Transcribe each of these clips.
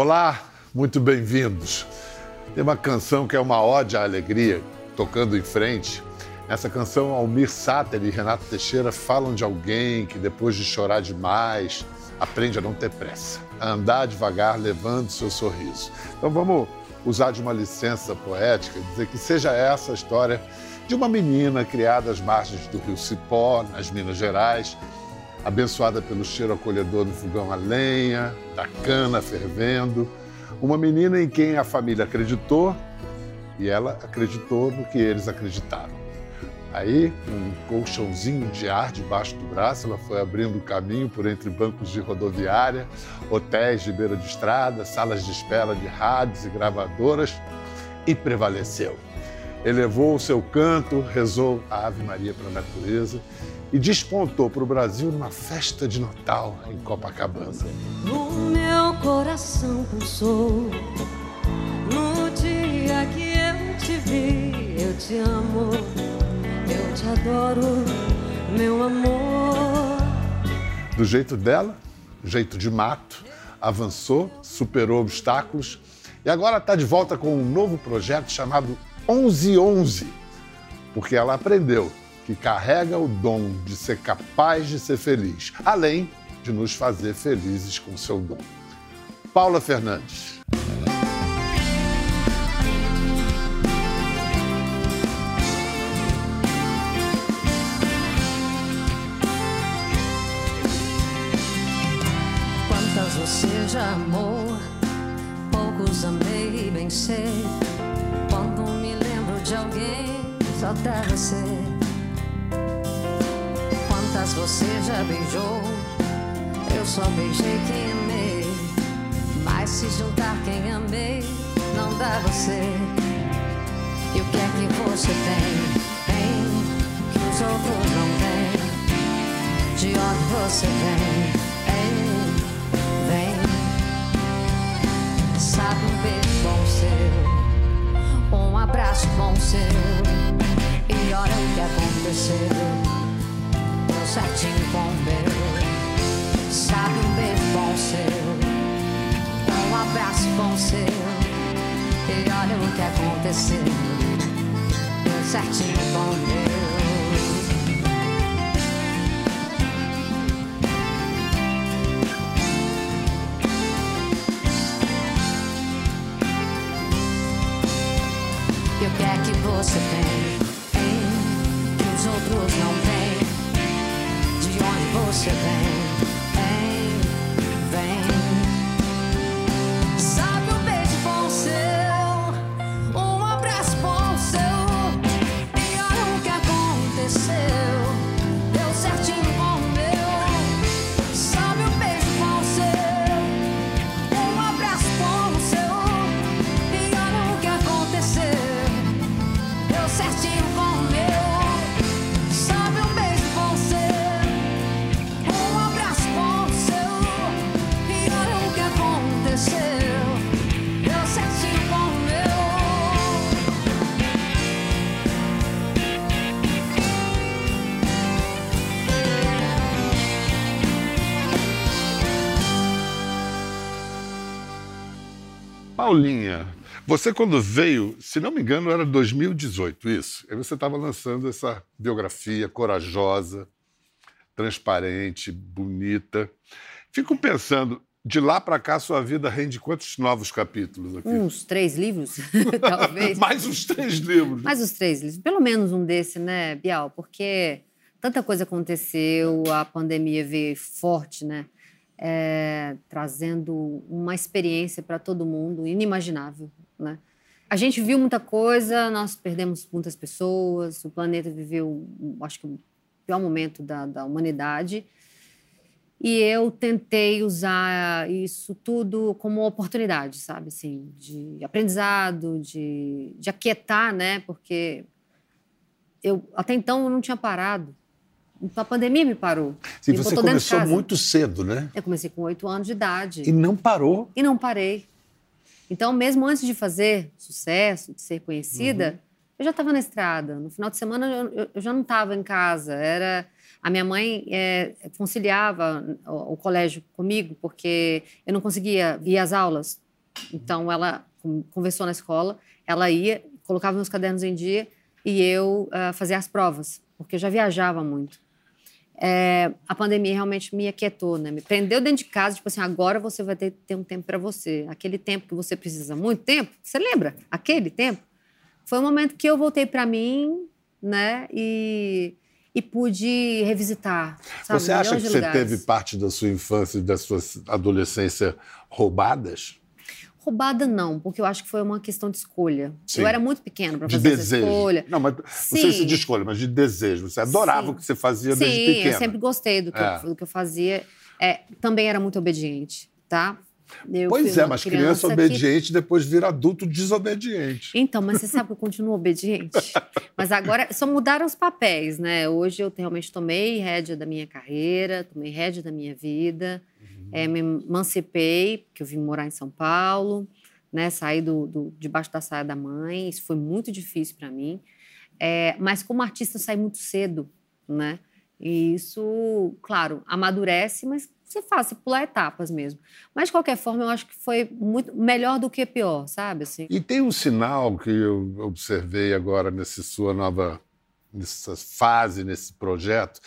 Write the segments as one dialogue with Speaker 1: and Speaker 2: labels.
Speaker 1: Olá, muito bem-vindos. Tem uma canção que é uma ode à alegria, tocando em frente. Essa canção, Almir Sater e Renato Teixeira falam de alguém que, depois de chorar demais, aprende a não ter pressa, a andar devagar, levando seu sorriso. Então vamos usar de uma licença poética, dizer que seja essa a história de uma menina criada às margens do rio Cipó, nas Minas Gerais, abençoada pelo cheiro acolhedor do fogão a lenha, da cana fervendo, uma menina em quem a família acreditou e ela acreditou no que eles acreditaram. Aí, com um colchãozinho de ar debaixo do braço, ela foi abrindo caminho por entre bancos de rodoviária, hotéis de beira de estrada, salas de espera de rádios e gravadoras e prevaleceu. Elevou o seu canto, rezou a Ave Maria para a natureza e despontou para o Brasil numa festa de Natal em Copacabana.
Speaker 2: O meu coração pulsou no dia que eu te vi. Eu te amo, eu te adoro, meu amor.
Speaker 1: Do jeito dela, jeito de mato, avançou, superou obstáculos e agora está de volta com um novo projeto chamado 1111, porque ela aprendeu que carrega o dom de ser capaz de ser feliz, além de nos fazer felizes com seu dom. Paula Fernandes.
Speaker 2: Quantas você já amou? Poucos amei bem sei. Quando me lembro de alguém, só dá você. Quantas você já beijou? Eu só beijei quem amei. Mas se juntar quem amei, não dá você. E o que é que você tem? Tem que os outros não têm. De onde você vem? Ei, vem. Sabe um beijo bom seu, um abraço bom seu. E olha o que aconteceu, certinho com meu. Sabe um beijo bom seu, um abraço bom seu. E olha o que aconteceu, deu certinho com meu. Deu
Speaker 1: você quando veio, se não me engano, era 2018 isso. Aí você estava lançando essa biografia corajosa, transparente, bonita. Fico pensando, de lá para cá sua vida rende quantos novos capítulos aqui?
Speaker 3: Uns três livros, talvez.
Speaker 1: Mais uns três livros.
Speaker 3: Mais uns três livros. Pelo menos um desse, né, Bial? Porque tanta coisa aconteceu, a pandemia veio forte, né? É, trazendo uma experiência para todo mundo inimaginável, né? A gente viu muita coisa, nós perdemos muitas pessoas, o planeta viveu, acho que, o pior momento da, da humanidade. E eu tentei usar isso tudo como oportunidade, sabe? Assim, de aprendizado, de, de aquietar, né? Porque eu até então eu não tinha parado. Então a pandemia me parou.
Speaker 4: Sim,
Speaker 3: me
Speaker 4: você
Speaker 3: de
Speaker 4: começou muito cedo, né?
Speaker 3: Eu comecei com oito anos de idade.
Speaker 4: E não parou.
Speaker 3: E não parei. Então, mesmo antes de fazer sucesso, de ser conhecida,
Speaker 4: Uhum.
Speaker 3: eu já estava na estrada. No final de semana, eu, eu- já não estava em casa. Era a minha mãe é, conciliava o, o colégio comigo, porque eu não conseguia ir às aulas Então, ela con- conversou na escola, ela ia, colocava meus cadernos em dia e eu ah, fazia as provas, porque eu já viajava muito. É, a pandemia realmente me aquietou, né? Me prendeu dentro de casa, tipo assim, agora você vai ter, ter um tempo para você. Aquele tempo que você precisa muito tempo, você lembra? Aquele tempo? Foi um momento que eu voltei para mim, né? E, e pude revisitar, sabe?
Speaker 1: Você acha que você
Speaker 3: lugares.
Speaker 1: teve parte da sua infância e da sua adolescência roubadas?
Speaker 3: Roubada não, porque eu acho que foi uma questão de escolha.
Speaker 1: Sim.
Speaker 3: Eu era muito pequena para
Speaker 1: De
Speaker 3: fazer essa
Speaker 1: desejo.
Speaker 3: escolha.
Speaker 1: Não, mas não sei se
Speaker 3: Sim.
Speaker 1: de escolha, mas de desejo. Você adorava
Speaker 3: Sim.
Speaker 1: o que você fazia
Speaker 3: Sim,
Speaker 1: desde pequena.
Speaker 3: eu sempre gostei do que,
Speaker 1: É.
Speaker 3: eu, do que eu fazia. É, também era muito obediente, tá? Eu
Speaker 1: Pois é, mas criança
Speaker 3: que-
Speaker 1: obediente depois vira adulto desobediente.
Speaker 3: Então, mas você sabe que eu continuo obediente. Mas agora só mudaram os papéis, né? Hoje eu realmente tomei rédea da minha carreira, tomei rédea da minha vida, Eh, me emancipei, porque eu vim morar em São Paulo, né? Saí do, do- debaixo da saia da mãe, isso foi muito difícil para mim. Eh, mas como artista, eu saí muito cedo, né? E isso, claro, amadurece, mas você faz, você pula etapas mesmo. Mas, de qualquer forma, eu acho que foi muito melhor do que pior, sabe? Assim.
Speaker 1: E tem um sinal que eu observei agora nessa sua nova nessa fase, nesse projeto.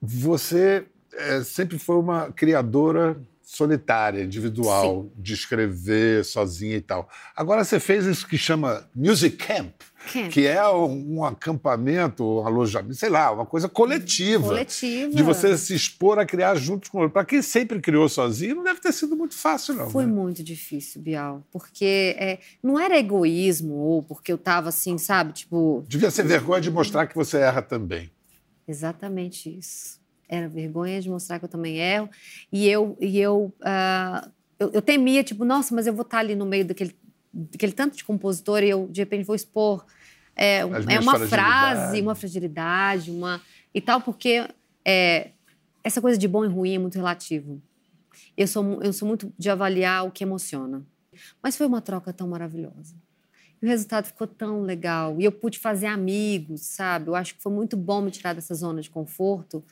Speaker 1: Você eh, sempre foi uma criadora solitária, individual, de escrever sozinha e tal. Agora você fez isso que chama Music Camp,
Speaker 3: Camp.
Speaker 1: que é um, um acampamento, um alojamento, sei lá, uma coisa coletiva.
Speaker 3: Coletiva.
Speaker 1: De você se expor a criar juntos com outro. Para quem sempre criou sozinho, não deve ter sido muito fácil, não.
Speaker 3: Foi
Speaker 1: né?
Speaker 3: muito difícil, Bial, porque é, não era egoísmo ou porque eu tava assim, sabe? Tipo,
Speaker 1: Devia ser vergonha de mostrar que você erra também.
Speaker 3: exatamente isso. Era vergonha de mostrar que eu também erro. E eu, e eu, ah, eu, eu temia, tipo, nossa, mas eu vou estar ali no meio daquele, daquele tanto de compositor e eu, de repente, vou expor é, é uma frase, uma fragilidade, uma e tal, porque é, essa coisa de bom e ruim é muito relativo. Eu sou, eu sou muito de avaliar o que emociona. Mas foi uma troca tão maravilhosa. E o resultado ficou tão legal. E eu pude fazer amigos, sabe? Eu acho que foi muito bom me tirar dessa zona de conforto.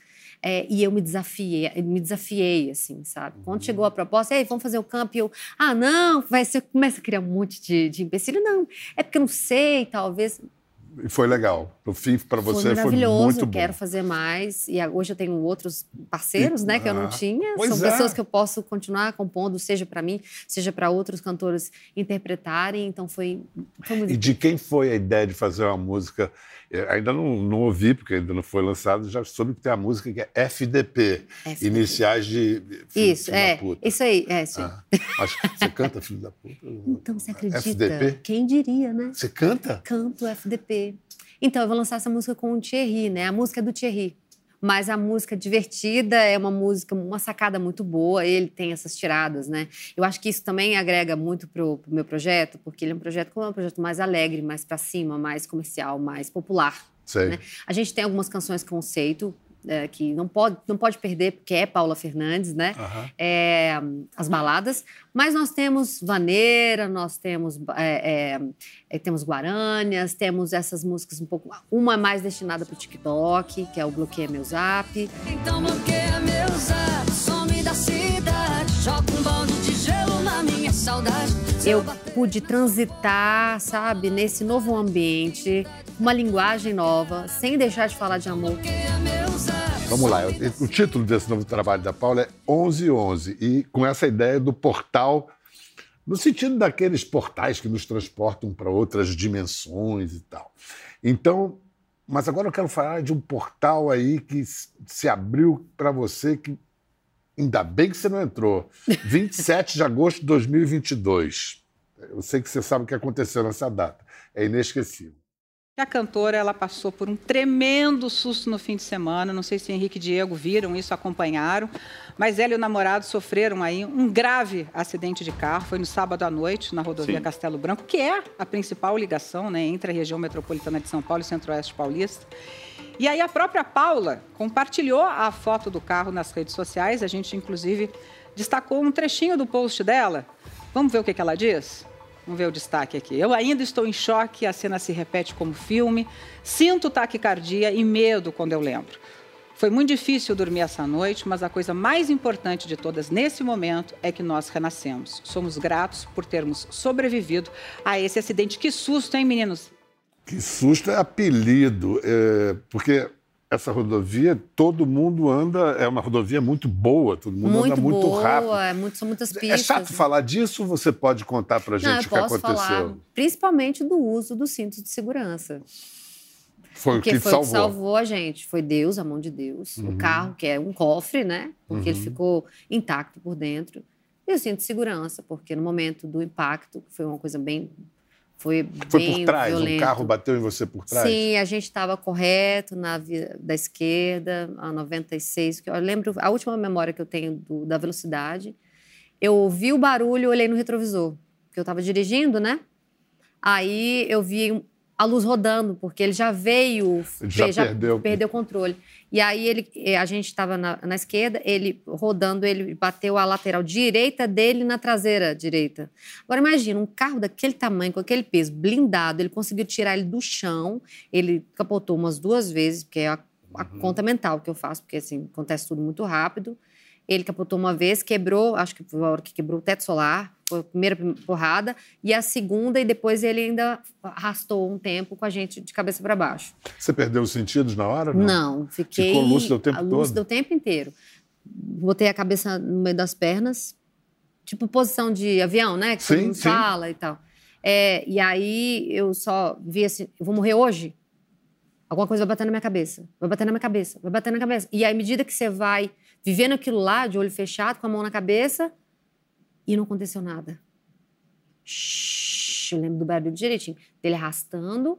Speaker 3: É, e eu me desafiei, me desafiei, assim, sabe? Quando chegou a proposta, Ei, vamos fazer o campo, e eu, ah, não, vai ser, começa a criar um monte de, de empecilho. Não, é porque eu não sei, talvez.
Speaker 1: E foi legal. No fim, para você,
Speaker 3: foi
Speaker 1: foi
Speaker 3: maravilhoso,
Speaker 1: muito bom.
Speaker 3: quero fazer mais. E hoje eu tenho outros parceiros, né, que eu
Speaker 1: Ah,
Speaker 3: não tinha.
Speaker 1: pois
Speaker 3: São
Speaker 1: é.
Speaker 3: pessoas que eu posso continuar compondo, seja para mim, seja para outros cantores interpretarem. Então foi, foi muito
Speaker 1: E de quem foi a ideia de fazer uma música? Eu ainda não, não ouvi, porque ainda não foi lançado, já soube que tem a música que é FDP,
Speaker 3: FDP.
Speaker 1: iniciais de filho,
Speaker 3: Isso,
Speaker 1: filho da
Speaker 3: é.
Speaker 1: puta.
Speaker 3: Isso aí, é isso aí.
Speaker 1: Ah, mas você canta Filho da Puta?
Speaker 3: Então, você acredita?
Speaker 1: FDP?
Speaker 3: Quem diria, né?
Speaker 1: Você canta?
Speaker 3: Canto FDP. Então, eu vou lançar essa música com o Thierry, né? A música é do Thierry. Mas a música divertida é uma música, uma sacada muito boa. Ele tem essas tiradas, né? Eu acho que isso também agrega muito pro, pro meu projeto, porque ele é um projeto como é um projeto mais alegre, mais pra cima, mais comercial, mais popular. Né? A gente tem algumas canções conceito é, que não pode, não pode perder, porque é Paula Fernandes, né?
Speaker 1: Aham.
Speaker 3: É, as baladas, mas nós temos vaneira, nós temos é, é, é, temos guaranias, temos essas músicas um pouco, uma é mais destinada para o TikTok, que é o Bloqueia Meu Zap.
Speaker 2: Então bloqueia meu zap, some da cidade. Joga um balde de gelo na minha saudade.
Speaker 3: Eu pude transitar, sabe, nesse novo ambiente, uma linguagem nova, sem deixar de falar de amor.
Speaker 2: bloqueia meu zap.
Speaker 1: Vamos lá. O título desse novo trabalho da Paula é 1111 e com essa ideia do portal, no sentido daqueles portais que nos transportam para outras dimensões e tal. Então, mas agora eu quero falar de um portal aí que se abriu para você que ainda bem que você não entrou. 27 de agosto de 2022. Eu sei que você sabe o que aconteceu nessa data. É inesquecível.
Speaker 4: A cantora ela passou por um tremendo susto no fim de semana. Não sei se Henrique e Diego viram isso, acompanharam. Mas ela e o namorado sofreram aí um grave acidente de carro. Foi no sábado à noite, na rodovia
Speaker 1: Sim.
Speaker 4: Castelo Branco, que é a principal ligação né, entre a região metropolitana de São Paulo e o Centro-Oeste paulista. E aí a própria Paula compartilhou a foto do carro nas redes sociais. A gente, inclusive, destacou um trechinho do post dela. Vamos ver o que, que ela diz? Vamos ver o destaque aqui. Eu ainda estou em choque, a cena se repete como filme. Sinto taquicardia e medo quando eu lembro. Foi muito difícil dormir essa noite, mas a coisa mais importante de todas nesse momento é que nós renascemos. Somos gratos por termos sobrevivido a esse acidente. Que susto, hein, meninos?
Speaker 1: Que susto é apelido, é, porque essa rodovia, todo mundo anda, é uma rodovia muito boa, todo mundo
Speaker 3: muito
Speaker 1: anda muito
Speaker 3: boa,
Speaker 1: rápido.
Speaker 3: é muito, são muitas pistas.
Speaker 1: É chato
Speaker 3: né?
Speaker 1: falar disso você pode contar pra gente
Speaker 3: Não,
Speaker 1: o que aconteceu?
Speaker 3: falar principalmente do uso do cinto de segurança.
Speaker 1: Foi o que
Speaker 3: foi
Speaker 1: salvou.
Speaker 3: que salvou a gente. Foi Deus, a mão de Deus.
Speaker 1: Uhum.
Speaker 3: O carro, que é um cofre, né? Porque ele ficou intacto por dentro. E o cinto de segurança, porque no momento do impacto, foi uma coisa bem. Foi,
Speaker 1: Foi por trás,
Speaker 3: violento.
Speaker 1: um carro bateu em você por trás?
Speaker 3: Sim, a gente estava correto na via da esquerda, a 96. Que eu lembro, a última memória que eu tenho do- da velocidade. Eu ouvi o barulho, olhei no retrovisor, porque eu estava dirigindo, né? Aí eu vi a luz rodando, porque ele já veio,
Speaker 1: já perdeu.
Speaker 3: perdeu o controle. E aí ele, eh, a gente estava na, na esquerda, ele rodando, ele bateu a lateral direita dele na traseira direita. Agora imagina, um carro daquele tamanho, com aquele peso, blindado, ele conseguiu tirar ele do chão, ele capotou umas duas vezes, porque é a, a
Speaker 1: Uhum.
Speaker 3: conta mental que eu faço, porque assim, acontece tudo muito rápido. Ele capotou uma vez, quebrou, acho que foi a hora que quebrou o teto solar, foi a primeira porrada, e a segunda, e depois ele ainda arrastou um tempo com a gente de cabeça para baixo.
Speaker 1: Você perdeu os sentidos na hora?
Speaker 3: Não, fiquei.
Speaker 1: Ficou lúcido o tempo
Speaker 3: a lúcida
Speaker 1: todo?
Speaker 3: o tempo inteiro. Botei a cabeça no meio das pernas, tipo posição de avião, né? Que
Speaker 1: Sim,
Speaker 3: todo mundo
Speaker 1: sim.
Speaker 3: fala e tal. É, e aí eu só vi assim: vou morrer hoje? Alguma coisa vai bater na minha cabeça, vai bater na minha cabeça, vai bater na minha cabeça. E aí, à medida que você vai vivendo aquilo lá, de olho fechado, com a mão na cabeça, e não aconteceu nada. Shhh, eu lembro do barulho direitinho. Dele arrastando.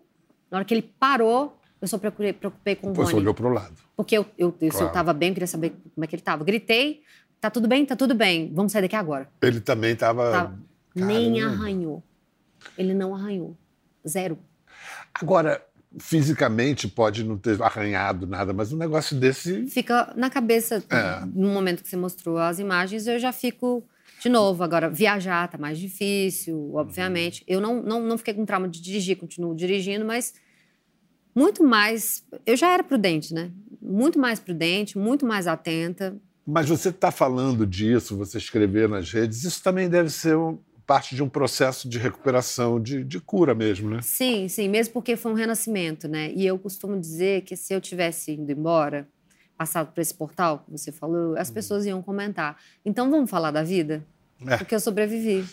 Speaker 3: Na hora que ele parou, eu só procurei, preocupei com o
Speaker 1: Depois você
Speaker 3: Rony.
Speaker 1: olhou para o lado.
Speaker 3: Porque eu, eu, se
Speaker 1: Claro.
Speaker 3: eu tava bem, eu queria saber como é que ele tava. Gritei, tá tudo bem? Tá tudo bem. Vamos sair daqui agora.
Speaker 1: Ele também estava.
Speaker 3: Tá. Nem arranhou. Ele não arranhou. Zero.
Speaker 1: Agora, fisicamente pode não ter arranhado nada, mas um negócio desse.
Speaker 3: Fica na cabeça,
Speaker 1: É.
Speaker 3: no momento que você mostrou as imagens, eu já fico de novo. Agora, viajar tá mais difícil, obviamente. Eu não, não, não fiquei com trauma de dirigir, continuo dirigindo, mas muito mais. Eu já era prudente, né? Muito mais prudente, muito mais atenta.
Speaker 1: Mas você está falando disso, você escrever nas redes, isso também deve ser um- parte de um processo de recuperação, de, de cura mesmo, né?
Speaker 3: Sim, sim, mesmo porque foi um renascimento, né? E eu costumo dizer que se eu tivesse ido embora, passado por esse portal que você falou, as pessoas iam comentar. Então vamos falar da vida?
Speaker 1: É.
Speaker 3: Porque eu sobrevivi.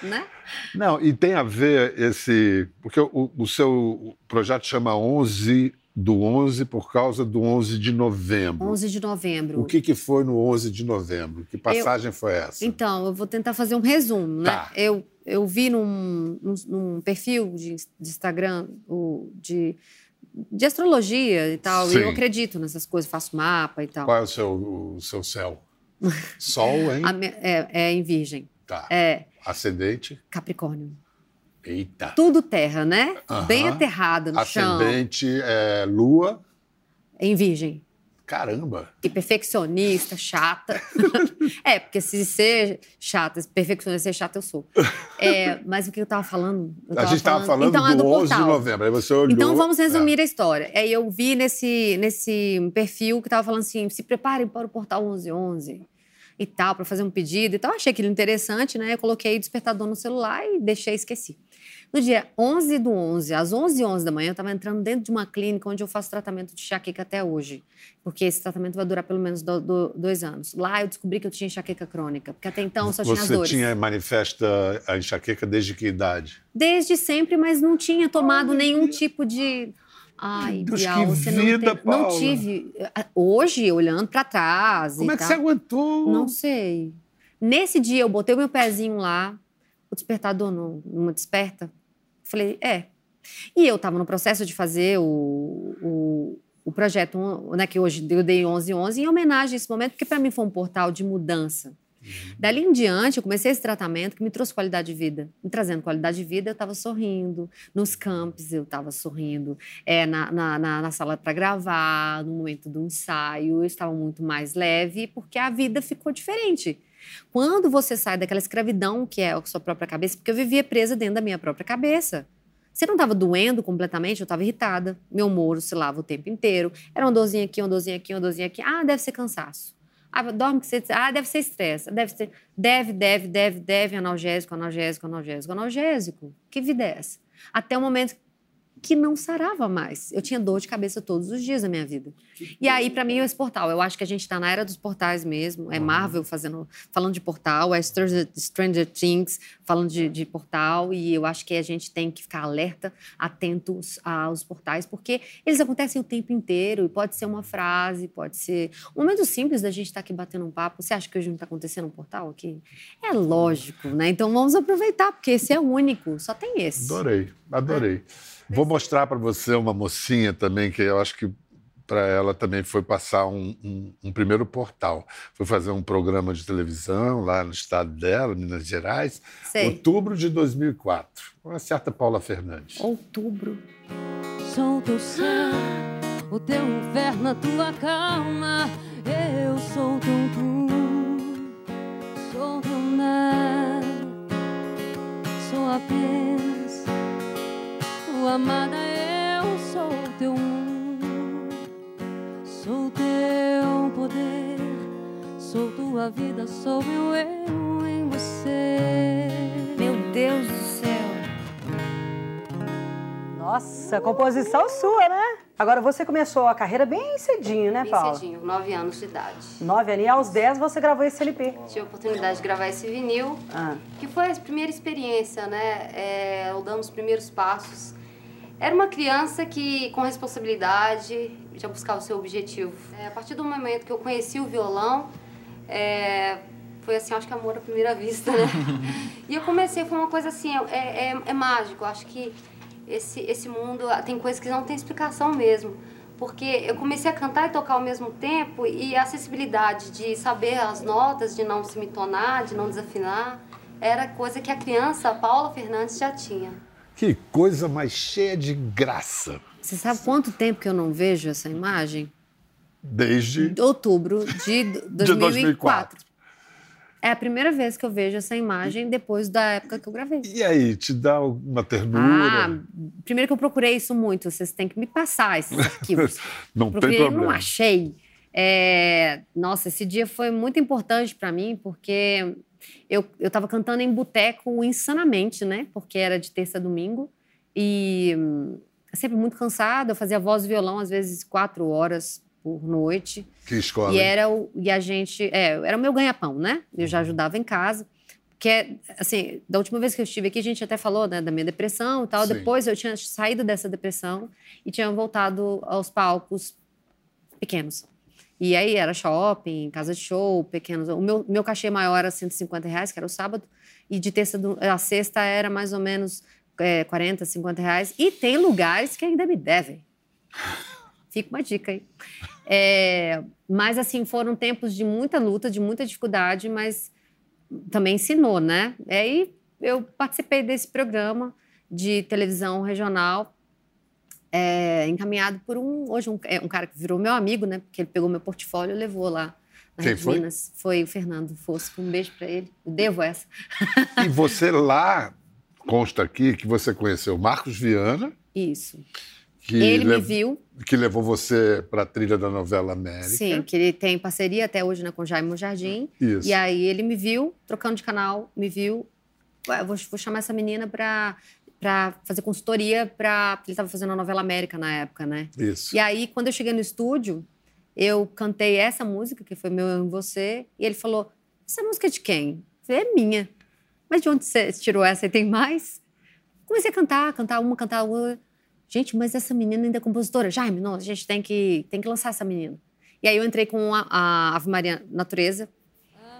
Speaker 3: Né?
Speaker 1: Não, e tem a ver esse. Porque o, o seu projeto chama 11 do 11 por causa do 11 de novembro.
Speaker 3: 11 de novembro.
Speaker 1: O que, que foi no 11 de novembro? Que passagem foi essa?
Speaker 3: Então, eu vou tentar fazer um resumo, né?
Speaker 1: Tá.
Speaker 3: Eu, eu vi num, num, num perfil de, de Instagram o, de, de astrologia e tal,
Speaker 1: Sim.
Speaker 3: e eu acredito nessas coisas, faço mapa e tal.
Speaker 1: Qual é o seu, o seu céu? Sol, hein?
Speaker 3: É, é em Virgem.
Speaker 1: Tá.
Speaker 3: É
Speaker 1: Ascendente?
Speaker 3: Capricórnio.
Speaker 1: Eita.
Speaker 3: Tudo terra, né?
Speaker 1: Aham.
Speaker 3: Bem aterrada no chão.
Speaker 1: Ascendente é lua.
Speaker 3: Em Virgem.
Speaker 1: Caramba.
Speaker 3: E perfeccionista, chata. é, porque se ser chata, se perfeccionista ser chata, eu sou. É, mas o que eu tava falando? Eu
Speaker 1: a gente estava falando
Speaker 3: então, é
Speaker 1: do, 11 de
Speaker 3: portal.
Speaker 1: novembro. Aí você olhou.
Speaker 3: Então vamos
Speaker 1: É.
Speaker 3: resumir a história. Aí eu vi nesse, nesse perfil que tava falando assim: se preparem para o portal 1111 e tal, para fazer um pedido. Então eu achei aquilo interessante, né? Eu coloquei despertador no celular e deixei, esqueci. No dia 11 do 11, às 11 h da manhã, eu estava entrando dentro de uma clínica onde eu faço tratamento de enxaqueca até hoje. Porque esse tratamento vai durar pelo menos do- do- dois anos. Lá eu descobri que eu tinha enxaqueca crônica, porque até então eu só tinha as
Speaker 1: Você
Speaker 3: dores.
Speaker 1: tinha manifesta a enxaqueca desde que idade?
Speaker 3: Desde sempre, mas não tinha tomado nenhum tipo de. Ai,
Speaker 1: Deus,
Speaker 3: Bial,
Speaker 1: que
Speaker 3: você
Speaker 1: vida,
Speaker 3: não, teve- não tive. Hoje, olhando pra trás.
Speaker 1: Como é que
Speaker 3: tal,
Speaker 1: você aguentou?
Speaker 3: Não sei. Nesse dia, eu botei o meu pezinho lá, o despertador numa desperta. Falei, é. E eu estava no processo de fazer o, o, o projeto, né, que hoje eu dei 1111, em homenagem a esse momento, porque para mim foi um portal de mudança. Dali em diante, eu comecei esse tratamento que me trouxe qualidade de vida. Me trazendo qualidade de vida, eu estava sorrindo. Nos campos, eu estava sorrindo. É, na, na, na, na sala para gravar, no momento do ensaio, eu estava muito mais leve, porque a vida ficou diferente. Quando você sai daquela escravidão que é a sua própria cabeça, porque eu vivia presa dentro da minha própria cabeça. Se não estava doendo completamente, eu estava irritada. Meu humor oscilava o tempo inteiro. Era uma dorzinha aqui, uma dorzinha aqui, uma dorzinha aqui. Ah, deve ser cansaço. Ah, dorme que você... Ah, deve ser estresse. Deve ser... Deve, deve, deve, deve, analgésico, analgésico, analgésico, analgésico. Que vida é essa? Até o momento que não sarava mais. Eu tinha dor de cabeça todos os dias da minha vida. E aí, para mim, é esse portal. Eu acho que a gente está na era dos portais mesmo. É Marvel fazendo, falando de portal, é Stranger, Stranger Things falando de, de portal. E eu acho que a gente tem que ficar alerta, atentos aos portais, porque eles acontecem o tempo inteiro. E pode ser uma frase, pode ser um momento simples da gente estar aqui batendo um papo. Você acha que hoje não está acontecendo um portal aqui? É lógico, né? Então vamos aproveitar, porque esse é o único. Só tem esse.
Speaker 1: Adorei, adorei. Vou mostrar para você uma mocinha também, que eu acho que para ela também foi passar um, um, um, primeiro portal. Foi fazer um programa de televisão lá no estado dela, Minas Gerais,
Speaker 3: Sei.
Speaker 1: outubro de 2004. Uma certa Paula Fernandes.
Speaker 3: Outubro.
Speaker 2: Sou teu céu, o teu inverno, a tua calma. Eu sou teu tu, sou teu mar. Sou apenas amada. Eu sou teu um, sou teu poder. Sou tua vida, sou meu eu em você.
Speaker 3: Meu Deus do céu.
Speaker 5: Nossa, composição sua, né? Agora você começou a carreira bem cedinho, né,
Speaker 6: Bem
Speaker 5: Paula?
Speaker 6: cedinho, 9 anos de idade.
Speaker 5: Nove anos. E aos 10 você gravou esse LP.
Speaker 6: Tive a oportunidade de gravar esse vinil,
Speaker 5: Ah.
Speaker 6: que foi a primeira experiência, né? É, eu dando os primeiros passos. Era uma criança que, com responsabilidade, já buscava o seu objetivo. É, a partir do momento que eu conheci o violão, é, foi assim, acho que amor à primeira vista, né? e eu comecei, foi uma coisa assim, é, é, é mágico. Eu acho que esse, esse mundo ah, tem coisas que não tem explicação mesmo. Porque eu comecei a cantar e tocar ao mesmo tempo e a acessibilidade de saber as notas, de não se mitonar, de não desafinar, era coisa que a criança, a Paula Fernandes, já tinha.
Speaker 1: Que coisa mais cheia de graça.
Speaker 3: Você sabe quanto tempo que eu não vejo essa imagem?
Speaker 1: Desde
Speaker 3: Outubro de d- 2004.
Speaker 1: 2004.
Speaker 3: É a primeira vez que eu vejo essa imagem depois da época que eu gravei.
Speaker 1: E aí, te dá uma ternura?
Speaker 3: Ah, primeiro que eu procurei isso muito, vocês têm que me passar esses arquivos.
Speaker 1: não tem
Speaker 3: procurei, não
Speaker 1: problema.
Speaker 3: achei. É, nossa, esse dia foi muito importante para mim, porque eu, eu tava cantando em boteco insanamente, né? Porque era de terça a domingo. E hum, sempre muito cansada, eu fazia voz e violão, às vezes quatro horas por noite.
Speaker 1: Que escola.
Speaker 3: E era o, e a gente, é, era o meu ganha-pão, né? Eu já ajudava em casa. Que é, assim, da última vez que eu estive aqui, a gente até falou, né, da minha depressão e tal.
Speaker 1: Sim.
Speaker 3: Depois eu tinha saído dessa depressão e tinha voltado aos palcos pequenos. E aí era shopping, casa de show, pequenos. O meu, meu cachê maior era 150 reais, que era o sábado. E de terça a sexta era mais ou menos é, 40, 50 reais. E tem lugares que ainda me devem. Fica uma dica aí. É, mas, assim, foram tempos de muita luta, de muita dificuldade, mas também ensinou, né? E aí eu participei desse programa de televisão regional, é, encaminhado por um, hoje, um, é, um cara que virou meu amigo, né? Porque ele pegou meu portfólio e levou lá na
Speaker 1: Quem foi?
Speaker 3: Minas. Foi o Fernando Fosco. Um beijo para ele. Eu devo essa.
Speaker 1: E você lá, consta aqui que você conheceu Marcos Viana,
Speaker 3: Isso.
Speaker 1: que,
Speaker 3: ele me viu,
Speaker 1: que levou você para a trilha da novela América.
Speaker 3: sim, que ele tem parceria até hoje né, com Jaime Jardim.
Speaker 1: Isso.
Speaker 3: E aí ele me viu, trocando de canal, me viu. Ué, vou, vou chamar essa menina pra, pra fazer consultoria pra. porque Ele tava fazendo a novela América na época, né?
Speaker 1: Isso.
Speaker 3: E aí, quando eu cheguei no estúdio, eu cantei essa música, que foi Meu Eu em Você, e ele falou: Essa música é de quem? Eu falei, é minha. Mas de onde você tirou essa e tem mais? Comecei a cantar, cantar uma, cantar outra. Gente, mas essa menina ainda é compositora. Jaime, não, a gente tem que, tem que lançar essa menina. E aí eu entrei com a, a Ave Maria Natureza,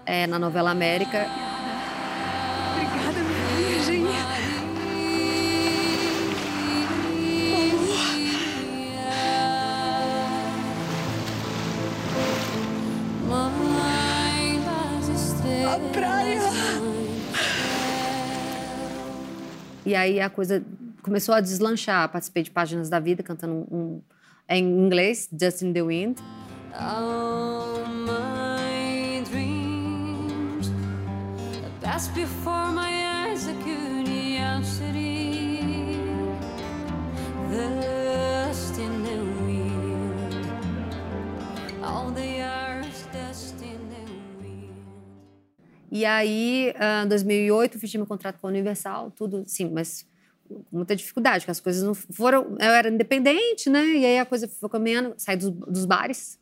Speaker 3: é, na novela América. E aí a coisa começou a deslanchar. Participei de Páginas da Vida, cantando um, um- em inglês, Just in the Wind.
Speaker 2: All my dreams before my
Speaker 3: E aí, em 2008, fechei meu contrato com a Universal, tudo, sim, mas com muita dificuldade, porque as coisas não foram. Eu era independente, né? E aí a coisa foi caminhando, saí dos, dos bares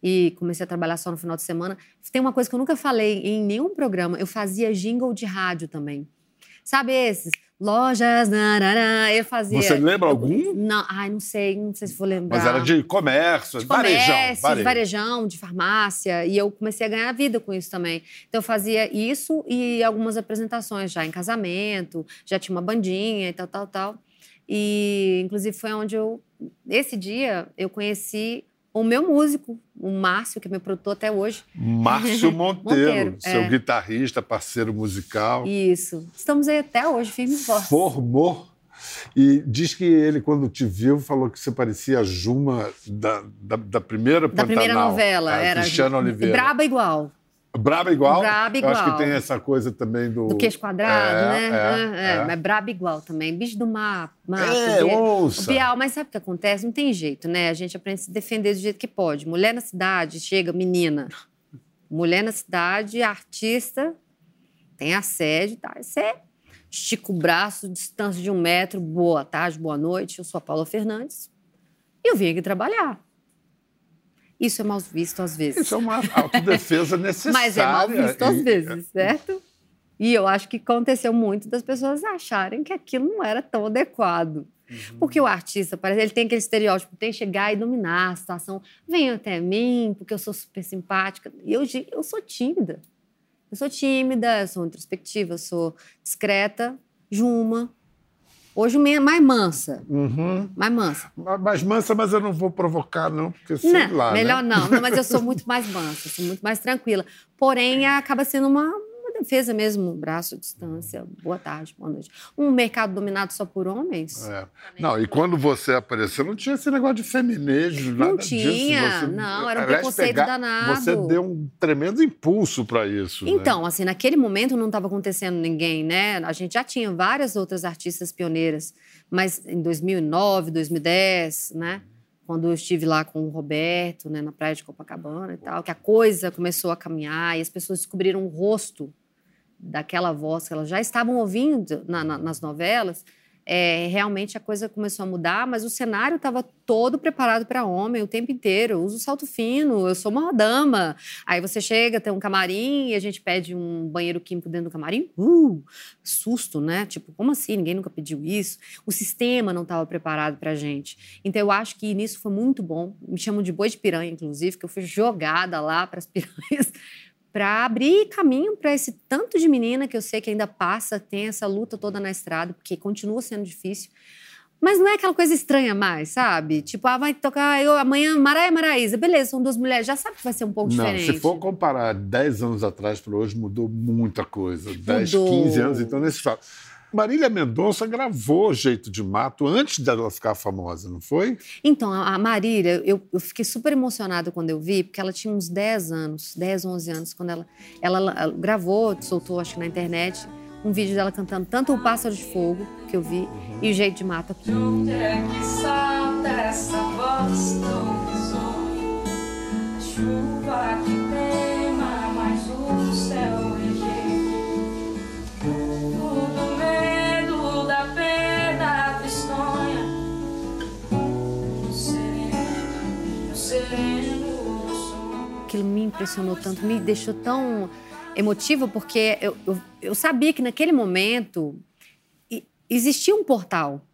Speaker 3: e comecei a trabalhar só no final de semana. Tem uma coisa que eu nunca falei em nenhum programa, eu fazia jingle de rádio também. Sabe esses? Lojas, narará, eu fazia.
Speaker 1: Você lembra algum?
Speaker 3: Não, ai, não sei, não sei se vou lembrar.
Speaker 1: Mas era de comércio,
Speaker 3: de
Speaker 1: varejão,
Speaker 3: comércio,
Speaker 1: varejo.
Speaker 3: de varejão, de farmácia, e eu comecei a ganhar vida com isso também. Então eu fazia isso e algumas apresentações já em casamento, já tinha uma bandinha e tal, tal, tal. E inclusive foi onde eu esse dia eu conheci o meu músico, o Márcio, que é meu produtor até hoje.
Speaker 1: Márcio Monteiro,
Speaker 3: Monteiro,
Speaker 1: seu
Speaker 3: é.
Speaker 1: guitarrista, parceiro musical.
Speaker 3: Isso. Estamos aí até hoje, firme e forte.
Speaker 1: Formou. E diz que ele, quando te viu, falou que você parecia a Juma da, da, da primeira
Speaker 3: Da primeira novela,
Speaker 1: a
Speaker 3: era
Speaker 1: Cristiano Oliveira.
Speaker 3: Braba igual.
Speaker 1: Braba igual?
Speaker 3: Braba
Speaker 1: Eu acho
Speaker 3: igual.
Speaker 1: que tem essa coisa também do...
Speaker 3: Do queixo quadrado,
Speaker 1: É,
Speaker 3: né?
Speaker 1: é, é.
Speaker 3: Mas braba igual também. Bicho do mar, mato.
Speaker 1: É,
Speaker 3: Biel.
Speaker 1: ouça.
Speaker 3: O Bial, mas sabe o que acontece? Não tem jeito, né? A gente aprende a se defender do jeito que pode. Mulher na cidade, chega, menina. Mulher na cidade, artista, tem assédio, tá? Você estica o braço, distância de um metro, boa tarde, boa noite. Eu sou a Paula Fernandes e eu vim aqui trabalhar. Isso é mal visto às vezes.
Speaker 1: Isso é uma autodefesa necessária.
Speaker 3: Mas é mal visto às
Speaker 1: E-
Speaker 3: vezes, certo? E eu acho que aconteceu muito das pessoas acharem que aquilo não era tão adequado. Porque o artista, parece, ele tem aquele estereótipo, tem que chegar e dominar a situação. Venham até mim, porque eu sou super simpática. E eu, eu sou tímida. Eu sou tímida, eu sou introspectiva, eu sou discreta, Juma. Hoje me- mais mansa,
Speaker 1: Uhum.
Speaker 3: mais mansa.
Speaker 1: Mas mansa, mas eu não vou provocar, não, porque sei
Speaker 3: Não,
Speaker 1: lá.
Speaker 3: melhor
Speaker 1: né?
Speaker 3: não. Não, mas eu sou muito mais mansa, sou muito mais tranquila. Porém, acaba sendo uma defesa mesmo, braço, distância, boa tarde, boa noite. Um mercado dominado só por homens?
Speaker 1: É. Não, e quando você apareceu, não tinha esse negócio de feminejo, nada disso.
Speaker 3: tinha,
Speaker 1: Você-
Speaker 3: não, era um preconceito danado.
Speaker 1: Você deu um tremendo impulso para isso. né?
Speaker 3: Então, assim, naquele momento não estava acontecendo ninguém, né? A gente já tinha várias outras artistas pioneiras, mas em 2009, 2010, né? Quando eu estive lá com o Roberto, né, na praia de Copacabana e tal, que a coisa começou a caminhar e as pessoas descobriram o rosto daquela voz que elas já estavam ouvindo na- na- nas novelas, é, realmente a coisa começou a mudar, mas o cenário estava todo preparado para homem o tempo inteiro. Eu uso salto fino, eu sou uma dama. Aí você chega, tem um camarim e a gente pede um banheiro químico dentro do camarim. Uh, susto, né? Tipo, como assim? Ninguém nunca pediu isso. O sistema não estava preparado para gente. Então eu acho que nisso foi muito bom. Me chamam de boi de piranha, inclusive, que eu fui jogada lá para as piranhas para abrir caminho para esse tanto de menina que eu sei que ainda passa, tem essa luta toda na estrada, porque continua sendo difícil. Mas não é aquela coisa estranha mais, sabe? Tipo, ah, vai tocar eu, amanhã Maraia Maraísa. Beleza, são duas mulheres, já sabe que vai ser um pouco
Speaker 1: Não,
Speaker 3: diferente.
Speaker 1: se for comparar 10 anos atrás para hoje, mudou muita coisa. 10,
Speaker 3: Mudou.
Speaker 1: 15 anos, então nesse fato. Marília Mendonça gravou Jeito de Mato antes dela ficar famosa, não foi?
Speaker 3: Então, a Marília, eu, eu fiquei super emocionada quando eu vi, porque ela tinha uns 10 anos, 10, 11 anos, quando ela, ela, ela gravou, soltou, acho que na internet, um vídeo dela cantando tanto o Pássaro de Fogo, que eu vi, e o Jeito de Mato.
Speaker 2: De onde é que salta essa voz tão risonha? Chuva que
Speaker 3: aquilo me impressionou tanto, me deixou tão emotiva, porque eu, eu, eu sabia que naquele momento existia um portal,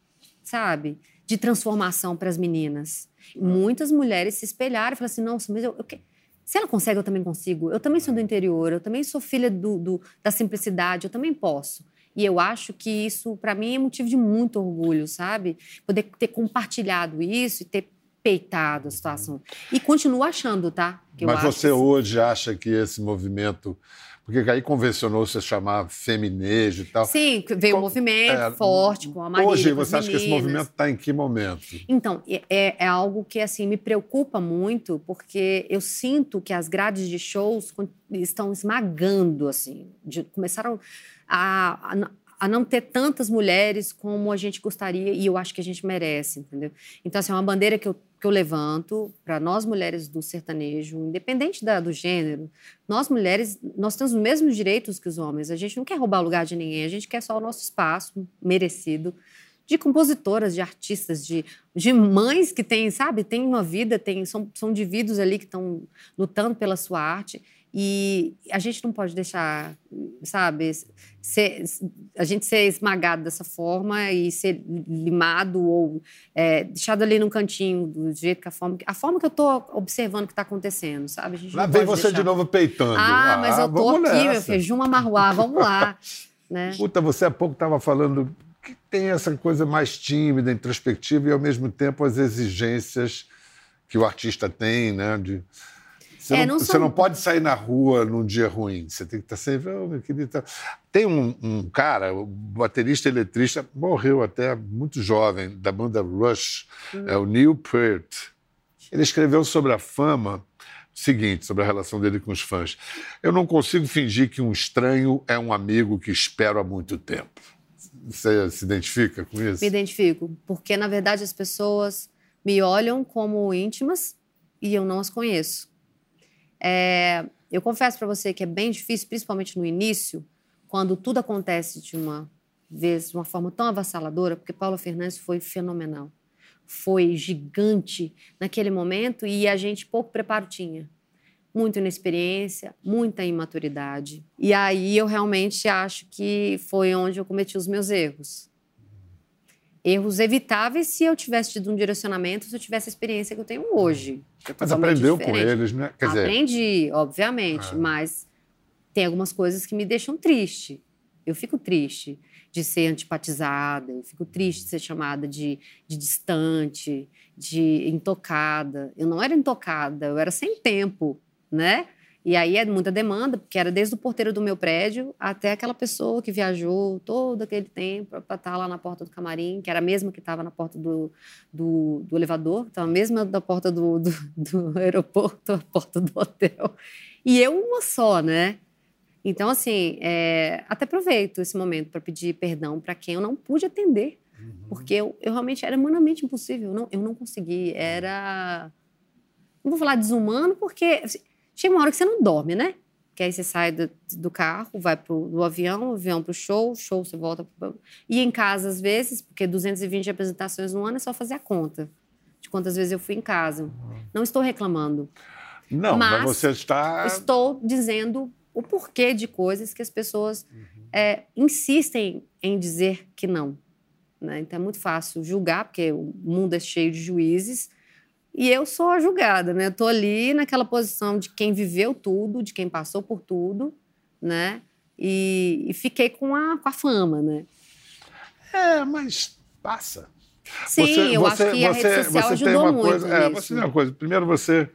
Speaker 3: sabe? De transformação para as meninas. Muitas mulheres se espelharam e falaram assim: nossa, mas eu, eu que- se ela consegue, eu também consigo. Eu também sou do interior, eu também sou filha do, do- da simplicidade, eu também posso. E eu acho que isso, para mim, é motivo de muito orgulho, sabe? Poder ter compartilhado isso e ter peitado a situação. E continuo achando, tá?
Speaker 1: Mas você
Speaker 3: que-
Speaker 1: hoje acha que esse movimento. Porque aí convencionou-se a chamar feminejo e tal.
Speaker 3: Sim, veio um
Speaker 1: Co-
Speaker 3: movimento
Speaker 1: é,
Speaker 3: forte com a Marília.
Speaker 1: Hoje,
Speaker 3: com
Speaker 1: você acha que esse movimento está em que momento?
Speaker 3: Então, é- é, é algo que assim me preocupa muito, porque eu sinto que as grades de shows estão esmagando, assim. de- começaram a, a- não ter tantas mulheres como a gente gostaria e eu acho que a gente merece, entendeu? Então, assim, é uma bandeira que eu, que eu levanto para nós mulheres do sertanejo, independente da, do gênero, nós mulheres, nós temos os mesmos direitos que os homens. A gente não quer roubar o lugar de ninguém, a gente quer só o nosso espaço merecido de compositoras, de artistas, de, de mães que têm, sabe, têm uma vida, tem, são, são indivíduos ali que estão lutando pela sua arte. E a gente não pode deixar, sabe, ser, a gente ser esmagado dessa forma e ser limado ou é, deixado ali num cantinho do jeito que a forma, a forma que eu estou observando que está acontecendo, sabe? A gente
Speaker 1: Lá vem você
Speaker 3: deixar.
Speaker 1: de novo peitando.
Speaker 3: Ah, mas eu
Speaker 1: vamos
Speaker 3: aqui, meu
Speaker 1: nessa.
Speaker 3: filho, Juma Marruá, vamos lá. né?
Speaker 1: Puta, você há pouco estava falando que tem essa coisa mais tímida, introspectiva e, ao mesmo tempo, as exigências que o artista tem, né? De... Você,
Speaker 3: É,
Speaker 1: não,
Speaker 3: não
Speaker 1: você não pode sair na rua num dia ruim. Você tem que estar sempre, oh, meu querido. tá." Tem um, um cara, baterista eletrista, morreu até muito jovem, da banda Rush, é o Neil Peart. Ele escreveu sobre a fama o seguinte, sobre a relação dele com os fãs. Eu não consigo fingir que um estranho é um amigo que espero há muito tempo. Você se identifica com isso?
Speaker 3: Me identifico, porque na verdade as pessoas me olham como íntimas e eu não as conheço. É, eu confesso para você que é bem difícil, principalmente no início, quando tudo acontece de uma vez, de uma forma tão avassaladora, porque Paula Fernandes foi fenomenal. Foi gigante naquele momento e a gente pouco preparo tinha. Muita inexperiência, muita imaturidade. E aí eu realmente acho que foi onde eu cometi os meus erros erros evitáveis se eu tivesse tido um direcionamento, se eu tivesse a experiência que eu tenho hoje. é
Speaker 1: Mas aprendeu com
Speaker 3: diferente.
Speaker 1: eles, né? Quer dizer,
Speaker 3: Aprendi, obviamente,
Speaker 1: Ah.
Speaker 3: mas tem algumas coisas que me deixam triste. Eu fico triste de ser antipatizada, eu fico triste de ser chamada de, de distante, de intocada. Eu não era intocada, eu era sem tempo, né? E aí é muita demanda, porque era desde o porteiro do meu prédio até aquela pessoa que viajou todo aquele tempo para estar lá na porta do camarim, que era a mesma que estava na porta do, do, do elevador, estava a mesma da porta do, do, do aeroporto, a porta do hotel. E eu uma só, né? Então, assim, é, até aproveito esse momento para pedir perdão para quem eu não pude atender, porque eu, eu realmente era humanamente impossível, eu não, eu não consegui, era... Não vou falar desumano, porque assim, chega uma hora que você não dorme, né? Que aí você sai do, do carro, vai pro, do avião, avião pro show, show você volta pro... E em casa, às vezes, porque 220 apresentações no ano é só fazer a conta de quantas vezes eu fui em casa. Não estou reclamando.
Speaker 1: não, mas,
Speaker 3: mas
Speaker 1: você está.
Speaker 3: Estou dizendo o porquê de coisas que as pessoas é, insistem em dizer que não. né? Então é muito fácil julgar, porque o mundo é cheio de juízes, e eu sou a julgada, né? Eu tô ali naquela posição de quem viveu tudo, de quem passou por tudo, né? E, e fiquei com a, com a fama, né?
Speaker 1: É, mas passa.
Speaker 3: Sim,
Speaker 1: Você-
Speaker 3: eu
Speaker 1: você-
Speaker 3: acho que a
Speaker 1: você-
Speaker 3: rede social
Speaker 1: você tem
Speaker 3: ajudou
Speaker 1: uma
Speaker 3: muito
Speaker 1: coisa, é, você tem uma coisa. Primeiro você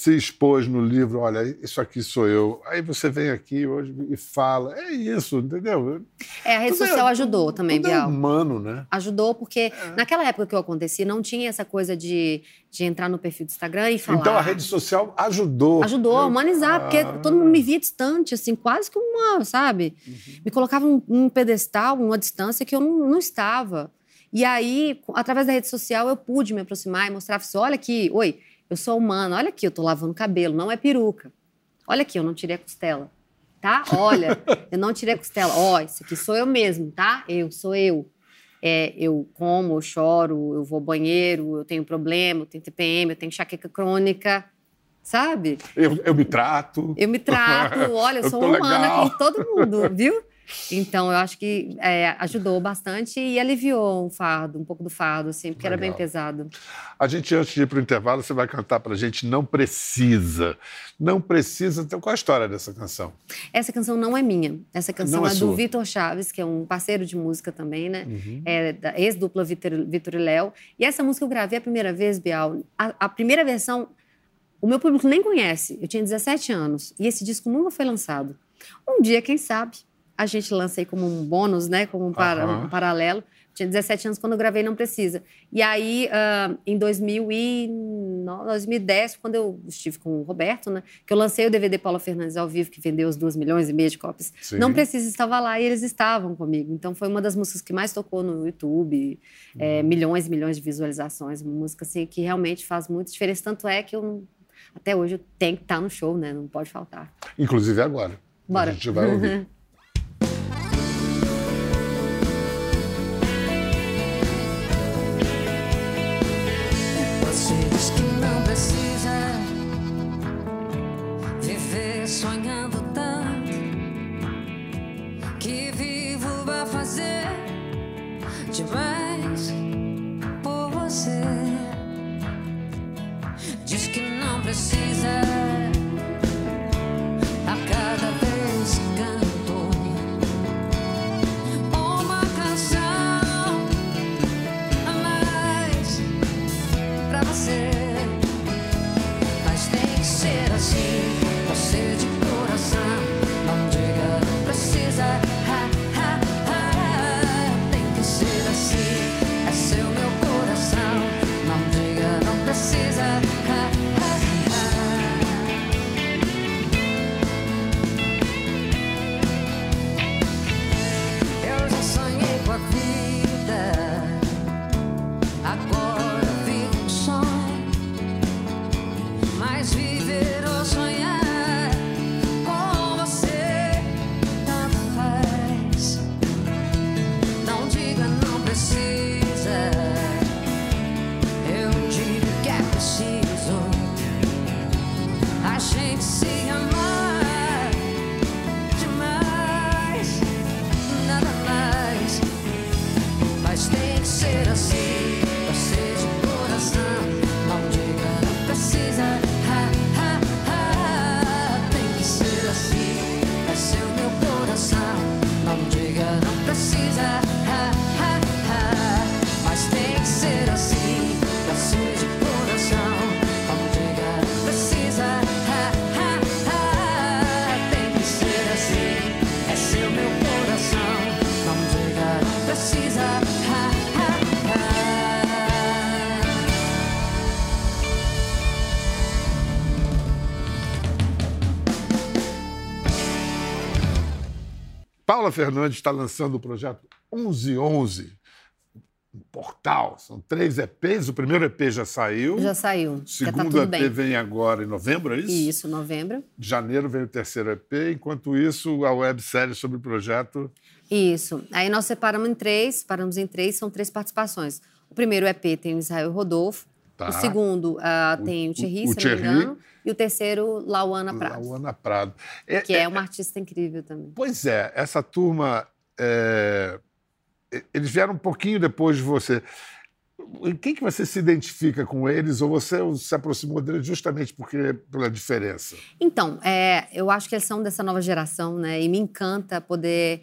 Speaker 1: se expôs no livro, olha, isso aqui sou eu. Aí você vem aqui hoje e fala, é isso, entendeu?
Speaker 3: É, a rede
Speaker 1: Tudo é-
Speaker 3: social ajudou também,
Speaker 1: Tudo é
Speaker 3: Bial.
Speaker 1: humano, né?
Speaker 3: Ajudou porque
Speaker 1: É.
Speaker 3: naquela época que eu aconteci, não tinha essa coisa de, de entrar no perfil do Instagram e falar.
Speaker 1: Então a rede social ajudou.
Speaker 3: Ajudou a humanizar, porque
Speaker 1: Ah.
Speaker 3: todo mundo me via distante, assim, quase que uma, sabe?
Speaker 1: Uhum.
Speaker 3: Me colocava num, num pedestal, numa distância que eu não, não estava. E aí, através da rede social, eu pude me aproximar e mostrar assim: olha aqui, oi, eu sou humana, olha aqui, eu tô lavando cabelo, não é peruca. Olha aqui, eu não tirei a costela. Tá? Olha, eu não tirei a costela. Ó, isso aqui sou eu mesmo, tá? Eu, sou eu. É, eu como, eu choro, eu vou ao banheiro, eu tenho problema, eu tenho TPM, eu tenho enxaqueca crônica, sabe?
Speaker 1: Eu, eu me trato.
Speaker 3: Eu me trato, olha, eu, sou humana
Speaker 1: legal.
Speaker 3: com todo mundo, viu? Então, eu acho que é, ajudou bastante e aliviou um fardo, um pouco do fardo, assim, porque era bem
Speaker 1: Legal.
Speaker 3: pesado.
Speaker 1: A gente, antes de ir para o intervalo, você vai cantar para a gente Não Precisa. Não Precisa. Então, qual a história dessa canção?
Speaker 3: Essa canção não é minha. Essa canção
Speaker 1: é
Speaker 3: é, do Vitor Chaves, que é um parceiro de música também, né?
Speaker 1: Uhum.
Speaker 3: É da ex-dupla Vitor, Vitor e Léo. E essa música eu gravei a primeira vez, Bial. A, a primeira versão, o meu público nem conhece. Eu tinha 17 anos e esse disco nunca foi lançado. Um dia, quem sabe, a gente lança aí como um bônus, né? Como um, para-
Speaker 1: Aham.
Speaker 3: um paralelo. Tinha 17 anos quando eu gravei Não Precisa. E aí, ah, em 2009, 2010, quando eu estive com o Roberto, né? Que eu lancei o DVD Paula Fernandes ao vivo, que vendeu os 2 milhões e meio de cópias.
Speaker 2: Sim.
Speaker 3: Não Precisa estava lá e eles estavam comigo. Então foi uma das músicas que mais tocou no YouTube. é, milhões e milhões de visualizações. Uma música assim, que realmente faz muita diferença. Tanto é que eu, até hoje eu tenho que estar no show, né? Não pode faltar.
Speaker 2: Inclusive agora.
Speaker 3: Bora.
Speaker 2: A gente vai ouvir. Paula Fernandes está lançando o projeto 1111, um portal. São três EPs. O primeiro EP já saiu.
Speaker 3: Já saiu.
Speaker 2: O
Speaker 3: tá
Speaker 2: segundo
Speaker 3: tudo
Speaker 2: EP
Speaker 3: bem.
Speaker 2: vem agora em novembro, é isso?
Speaker 3: Isso, novembro.
Speaker 2: De janeiro vem o terceiro EP. Enquanto isso, a websérie sobre o projeto.
Speaker 3: Isso. Aí nós separamos em três, paramos em três, são três participações. O primeiro EP tem o Israel Rodolfo.
Speaker 2: Tá.
Speaker 3: O segundo
Speaker 2: O-
Speaker 3: tem o
Speaker 2: o-
Speaker 3: Thierry,
Speaker 2: o
Speaker 3: se não me
Speaker 2: Thierry.
Speaker 3: engano. E o terceiro, Lauana Prado,
Speaker 2: Lauana Prado. É-
Speaker 3: que é uma artista incrível também.
Speaker 2: Pois é, essa turma. é, Eles vieram um pouquinho depois de você. Em quem que você se identifica com eles ou você se aproximou deles justamente porque pela diferença?
Speaker 3: Então, é, eu acho que eles são dessa nova geração, né? E me encanta poder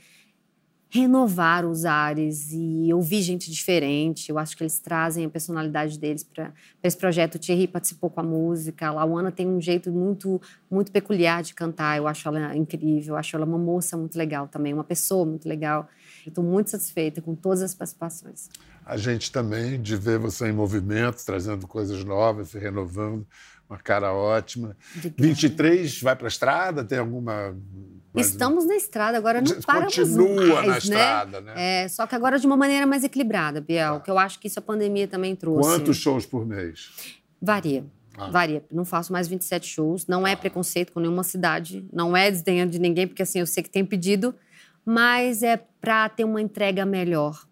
Speaker 3: renovar os ares e ouvir gente diferente. Eu acho que eles trazem a personalidade deles para esse projeto. O Thierry participou com a música, a Lauana tem um jeito muito, muito peculiar de cantar. Eu acho ela incrível, eu acho ela uma moça muito legal também, uma pessoa muito legal. Estou muito satisfeita com todas as participações.
Speaker 2: A gente também, de ver você em movimento, trazendo coisas novas, se renovando, uma cara ótima.
Speaker 3: Obrigada.
Speaker 2: 23 vai para a estrada? Tem alguma.
Speaker 3: Estamos na estrada, agora não paramos
Speaker 2: continua
Speaker 3: mais,
Speaker 2: na
Speaker 3: né?
Speaker 2: estrada, né?
Speaker 3: É, só que agora de uma maneira mais equilibrada, Biel, que eu acho que isso a pandemia também trouxe.
Speaker 2: Quantos shows por mês?
Speaker 3: Varia.
Speaker 2: Ah.
Speaker 3: Varia. Não faço mais 27 shows. Não é preconceito com nenhuma cidade. Não é desdenhando de ninguém, porque assim, eu sei que tem pedido. Mas é para ter uma entrega melhor.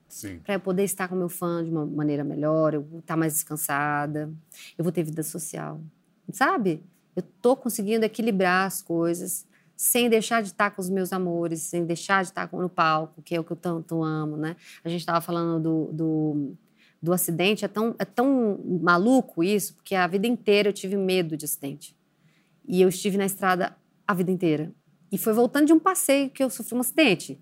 Speaker 3: Para eu poder estar com meu fã de uma maneira melhor. Eu vou estar mais descansada. Eu vou ter vida social. Sabe? Eu tô conseguindo equilibrar as coisas sem deixar de estar com os meus amores, sem deixar de estar no palco, que é o que eu tanto amo, né? A gente estava falando do, do, do acidente, é tão, é tão maluco isso, porque a vida inteira eu tive medo de acidente. E eu estive na estrada a vida inteira. E foi voltando de um passeio que eu sofri um acidente,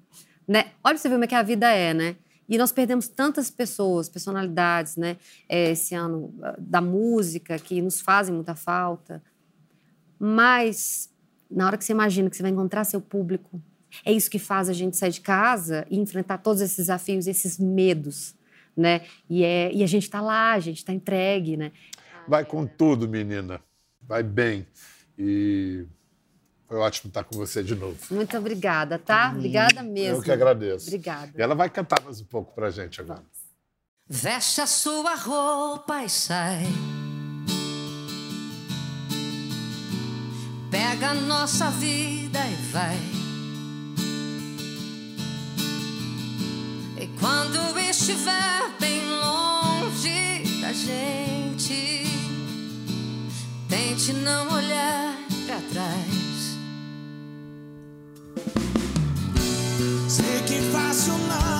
Speaker 3: né? Olha pra você ver como é que a vida é, né? E nós perdemos tantas pessoas, personalidades, né? É, esse ano ah, da música que nos fazem muita falta. Mas na hora que você imagina que você vai encontrar seu público, é isso que faz a gente sair de casa e enfrentar todos esses desafios, esses medos. né? E, é, e a gente está lá, a gente está entregue, né?
Speaker 1: Vai com tudo, menina. Vai bem. E foi ótimo estar com você de novo.
Speaker 3: Muito obrigada, tá? Obrigada mesmo.
Speaker 1: Eu que agradeço.
Speaker 3: Obrigada.
Speaker 1: E ela vai cantar mais um pouco pra gente agora.
Speaker 2: Veste a sua roupa e sai. Pega a nossa vida e vai. E quando estiver bem longe da gente, tente não olhar pra trás.
Speaker 7: Que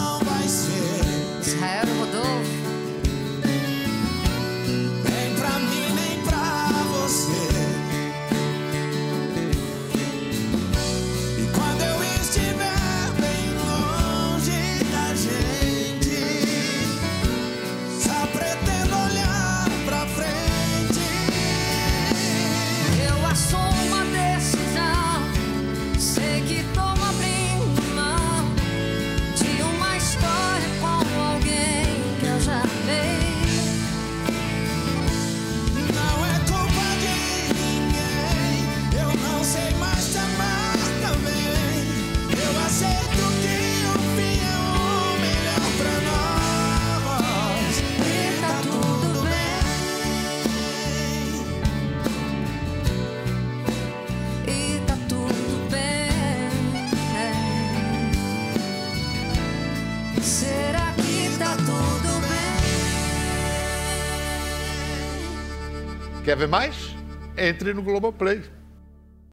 Speaker 1: ver mais? Entre no Globoplay.